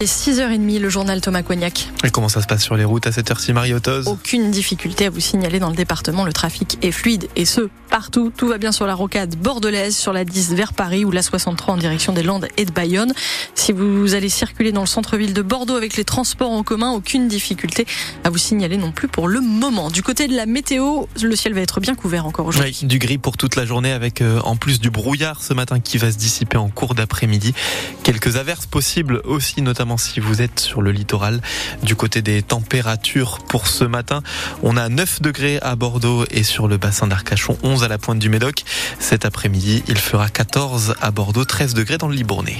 Et 6h30, le journal Thomas Cognac. Et comment ça se passe sur les routes à cette heure-ci, Marie-Autos Aucune difficulté à vous signaler dans le département. Le trafic est fluide et ce, partout. Tout va bien sur la rocade bordelaise, sur la 10 vers Paris ou la 63 en direction des Landes et de Bayonne. Si vous allez circuler dans le centre-ville de Bordeaux avec les transports en commun, aucune difficulté à vous signaler non plus pour le moment. Du côté de la météo, le ciel va être bien couvert encore aujourd'hui. Oui, du gris pour toute la journée avec euh, en plus du brouillard ce matin qui va se dissiper en cours d'après-midi. Quelques averses possibles aussi, notamment si vous êtes sur le littoral. Du côté des températures pour ce matin, on a 9 degrés à Bordeaux et sur le bassin d'Arcachon, 11 à la pointe du Médoc. Cet après-midi, il fera 14 à Bordeaux, 13 degrés dans le Libournais.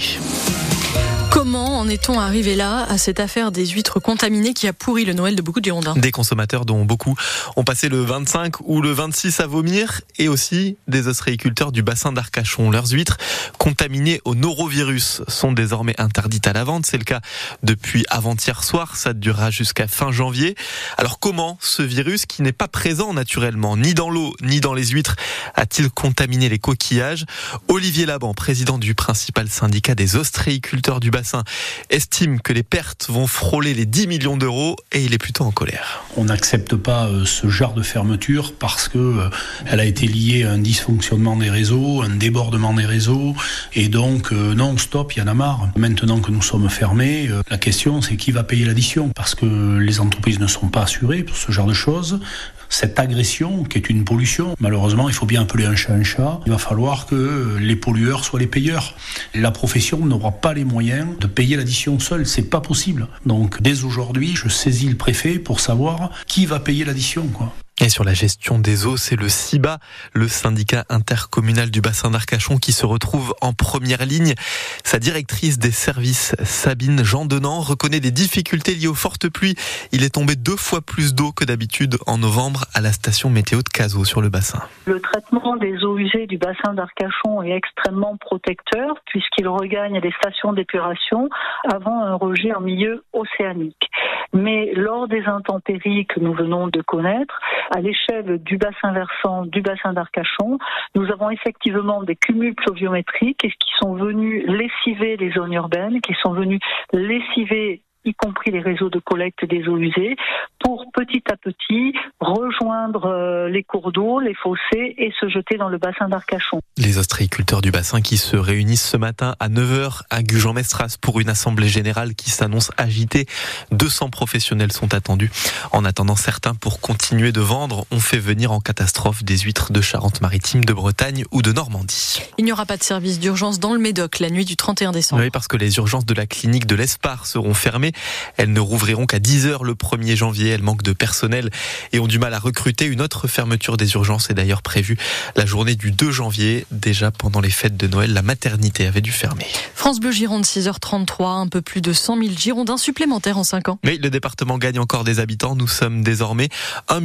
En est-on arrivé là à cette affaire des huîtres contaminées qui a pourri le Noël de beaucoup de Girondins? Des consommateurs dont beaucoup ont passé le 25 ou le 26 à vomir et aussi des ostréiculteurs du bassin d'Arcachon. Leurs huîtres contaminées au norovirus sont désormais interdites à la vente. C'est le cas depuis avant-hier soir. Ça durera jusqu'à fin janvier. Alors comment ce virus qui n'est pas présent naturellement ni dans l'eau ni dans les huîtres a-t-il contaminé les coquillages? Olivier Laban, président du principal syndicat des ostréiculteurs du bassin estime que les pertes vont frôler les 10 millions d'euros et il est plutôt en colère. On n'accepte pas euh, ce genre de fermeture parce que euh, elle a été liée à un dysfonctionnement des réseaux, un débordement des réseaux et donc euh, non stop, il y en a marre. Maintenant que nous sommes fermés, la question c'est qui va payer l'addition? Parce que les entreprises ne sont pas assurées pour ce genre de choses cette agression qui est une pollution. Malheureusement, il faut bien appeler un chat un chat. Il va falloir que les pollueurs soient les payeurs. La profession n'aura pas les moyens de payer l'addition seule. C'est pas possible. Donc, dès aujourd'hui, je saisis le préfet pour savoir qui va payer l'addition, quoi. Et sur la gestion des eaux, c'est le CIBA, le syndicat intercommunal du bassin d'Arcachon, qui se retrouve en première ligne. Sa directrice des services, Sabine Jean Denant, reconnaît des difficultés liées aux fortes pluies. Il est tombé deux fois plus d'eau que d'habitude en novembre à la station météo de Cazaux sur le bassin. Le traitement des eaux usées du bassin d'Arcachon est extrêmement protecteur puisqu'il regagne les stations d'épuration avant un rejet en milieu océanique. Mais lors des intempéries que nous venons de connaître, à l'échelle du bassin versant, du bassin d'Arcachon, nous avons effectivement des cumuls pluviométriques qui sont venus lessiver les zones urbaines, qui sont venus lessiver y compris les réseaux de collecte des eaux usées, pour petit à petit rejoindre euh, les cours d'eau, les fossés et se jeter dans le bassin d'Arcachon. Les ostréiculteurs du bassin qui se réunissent ce matin à 9h à Gujan-Mestras pour une assemblée générale qui s'annonce agitée. 200 professionnels sont attendus. En attendant, certains, pour continuer de vendre, ont fait venir en catastrophe des huîtres de Charente-Maritime, de Bretagne ou de Normandie. Il n'y aura pas de service d'urgence dans le Médoc la nuit du 31 décembre. Oui, parce que les urgences de la clinique de l'Espar seront fermées. Elles ne rouvriront qu'à 10h le 1er janvier. Elles manquent de personnel et ont du mal à recruter. Une autre fermeture des urgences est d'ailleurs prévue la journée du 2 janvier. Déjà pendant les fêtes de Noël, la maternité avait dû fermer. France Bleu Gironde, 6h33, un peu plus de 100 000 Girondins supplémentaires en 5 ans. Mais le département gagne encore des habitants. Nous sommes désormais 1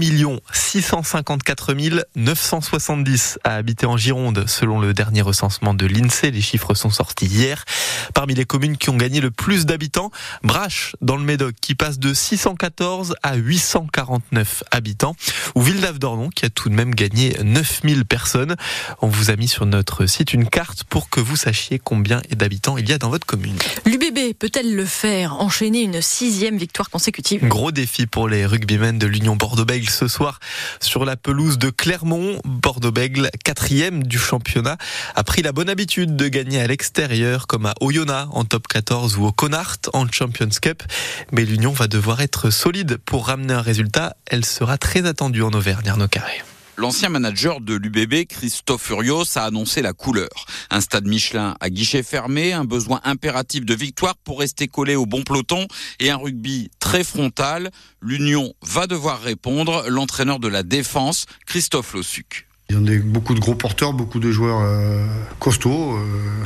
654 970 à habiter en Gironde, selon le dernier recensement de l'INSEE. Les chiffres sont sortis hier. Parmi les communes qui ont gagné le plus d'habitants, Brache, dans le Médoc, qui passe de 614 à 849 habitants, ou Villeneuve d'Ornon, qui a tout de même gagné 9000 personnes. On vous a mis sur notre site une carte pour que vous sachiez combien d'habitants il y a dans votre commune. L'UBB peut-elle le faire Enchaîner une sixième victoire consécutive? Gros défi pour les rugbymen de l'Union Bordeaux-Bègles ce soir sur la pelouse de Clermont. Bordeaux-Bègles, quatrième du championnat, a pris la bonne habitude de gagner à l'extérieur, comme à Oyonnax en top 14 ou au Connard en Champions Cup. Mais l'Union va devoir être solide pour ramener un résultat. Elle sera très attendue en Auvergne, Arnaud Carré. L'ancien manager de l'UBB, Christophe Furios, a annoncé la couleur. Un stade Michelin à guichet fermé, un besoin impératif de victoire pour rester collé au bon peloton et un rugby très frontal. L'Union va devoir répondre. L'entraîneur de la défense, Christophe Lossuc. Ils ont des, beaucoup de gros porteurs, beaucoup de joueurs euh, costauds. Euh,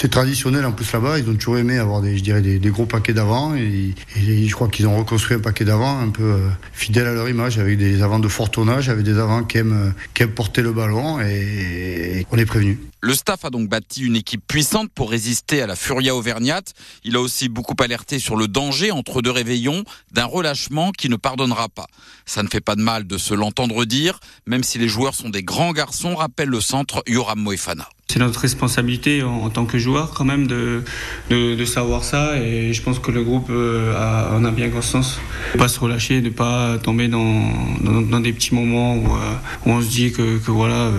c'est traditionnel en plus là-bas. Ils ont toujours aimé avoir des, je dirais, des, gros paquets d'avant. Et, je crois qu'ils ont reconstruit un paquet d'avant un peu euh, fidèle à leur image, avec des avants de fort tonnage, avec des avants qui aiment, qui aiment porter le ballon. Et, on est prévenu. Le staff a donc bâti une équipe puissante pour résister à la Furia auvergnate. Il a aussi beaucoup alerté sur le danger entre deux réveillons d'un relâchement qui ne pardonnera pas. Ça ne fait pas de mal de se l'entendre dire, même si les joueurs sont des grands garçons, rappelle le centre Yoram Moefana. C'est notre responsabilité en, tant que joueur quand même de, de, savoir ça et je pense que le groupe a, en a bien conscience. Ne pas se relâcher, ne pas tomber dans, dans, des petits moments où, où, on se dit que, que voilà,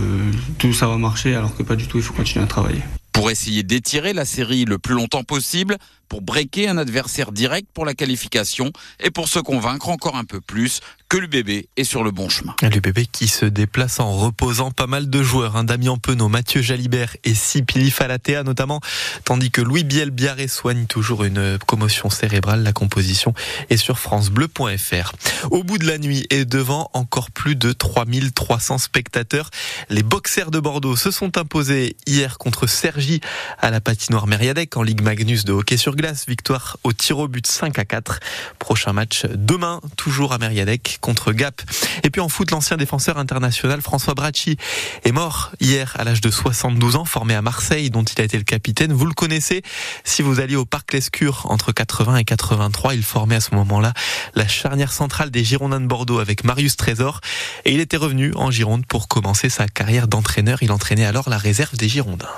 tout ça va marcher alors que pas du tout, il faut continuer à travailler. Pour essayer d'étirer la série le plus longtemps possible, pour breaker un adversaire direct pour la qualification et pour se convaincre encore un peu plus que l'UBB est sur le bon chemin. L'UBB qui se déplace en reposant pas mal de joueurs, hein, Damien Penaud, Mathieu Jalibert et Sipili Falatea notamment, tandis que Louis Biel-Biarré soigne toujours une commotion cérébrale. La composition est sur francebleu.fr. Au bout de la nuit et devant encore plus de 3300 spectateurs, les boxers de Bordeaux se sont imposés hier contre Sergi à la patinoire Mériadec en Ligue Magnus de hockey sur glace. Victoire au tir au but 5 à 4. Prochain match demain, toujours à Mériadec contre Gap. Et puis en foot, l'ancien défenseur international François Bracci est mort hier à l'âge de 72 ans, formé à Marseille, dont il a été le capitaine. Vous le connaissez si vous alliez au Parc Lescure entre 80 et 83. Il formait à ce moment-là la charnière centrale des Girondins de Bordeaux avec Marius Trésor. Et il était revenu en Gironde pour commencer sa carrière d'entraîneur. Il entraînait alors la réserve des Girondins.